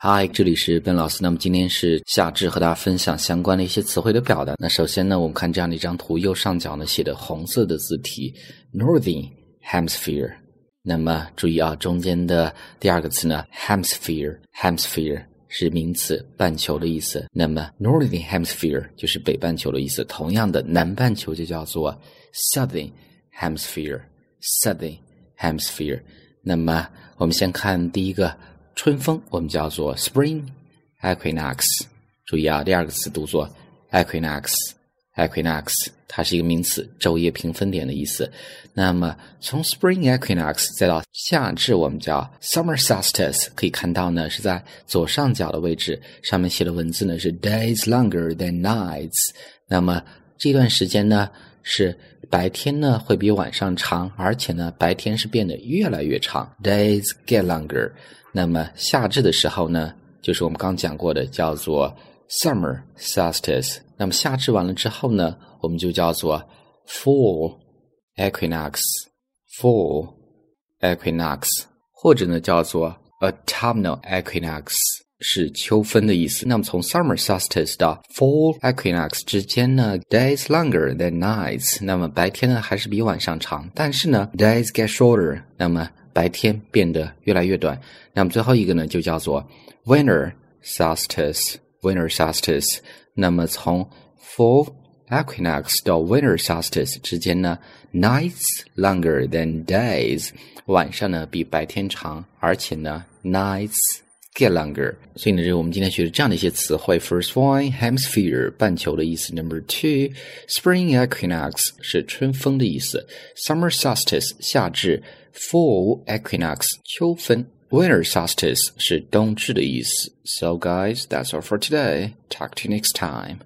嗨，这里是笨老师。那么今天是夏至，和大家分享相关的一些词汇的表达。那首先呢，我们看这样的一张图，右上角呢写的红色的字体，Northern Hemisphere。那么注意啊，中间的第二个词呢，Hemisphere，Hemisphere 是名词，半球的意思。那么 Northern Hemisphere 就是北半球的意思。同样的，南半球就叫做 Southern Hemisphere，Southern Hemisphere。那么我们先看第一个。春风我们叫做 spring equinox，注意啊，第二个词读作 equinox，equinox 它是一个名词，昼夜平分点的意思。那么从 spring equinox 再到夏至，我们叫 summer solstice，可以看到呢是在左上角的位置，上面写的文字呢是 days longer than nights。那么这段时间呢是白天呢会比晚上长，而且呢白天是变得越来越长，days get longer。那么夏至的时候呢，就是我们刚讲过的，叫做 summer solstice。那么夏至完了之后呢，我们就叫做 fall equinox，fall equinox，或者呢叫做 autumnal equinox，是秋分的意思。那么从 summer solstice 到 fall equinox 之间呢，days longer than nights。那么白天呢还是比晚上长，但是呢 days get shorter。那么白天变得越来越短。那么最后一个呢，就叫做 winter solstice。winter solstice。那么从 fall equinox 到 winter solstice 之间呢，nights longer than days。晚上呢比白天长，而且呢 nights get longer。所以呢，这是我们今天学的这样的一些词汇。First one hemisphere 半球的意思。Number two spring equinox 是春风的意思。Summer solstice 夏至。Fall equinox 秋分，Winter solstice 是冬至的意思。So guys, that's all for today. Talk to you next time.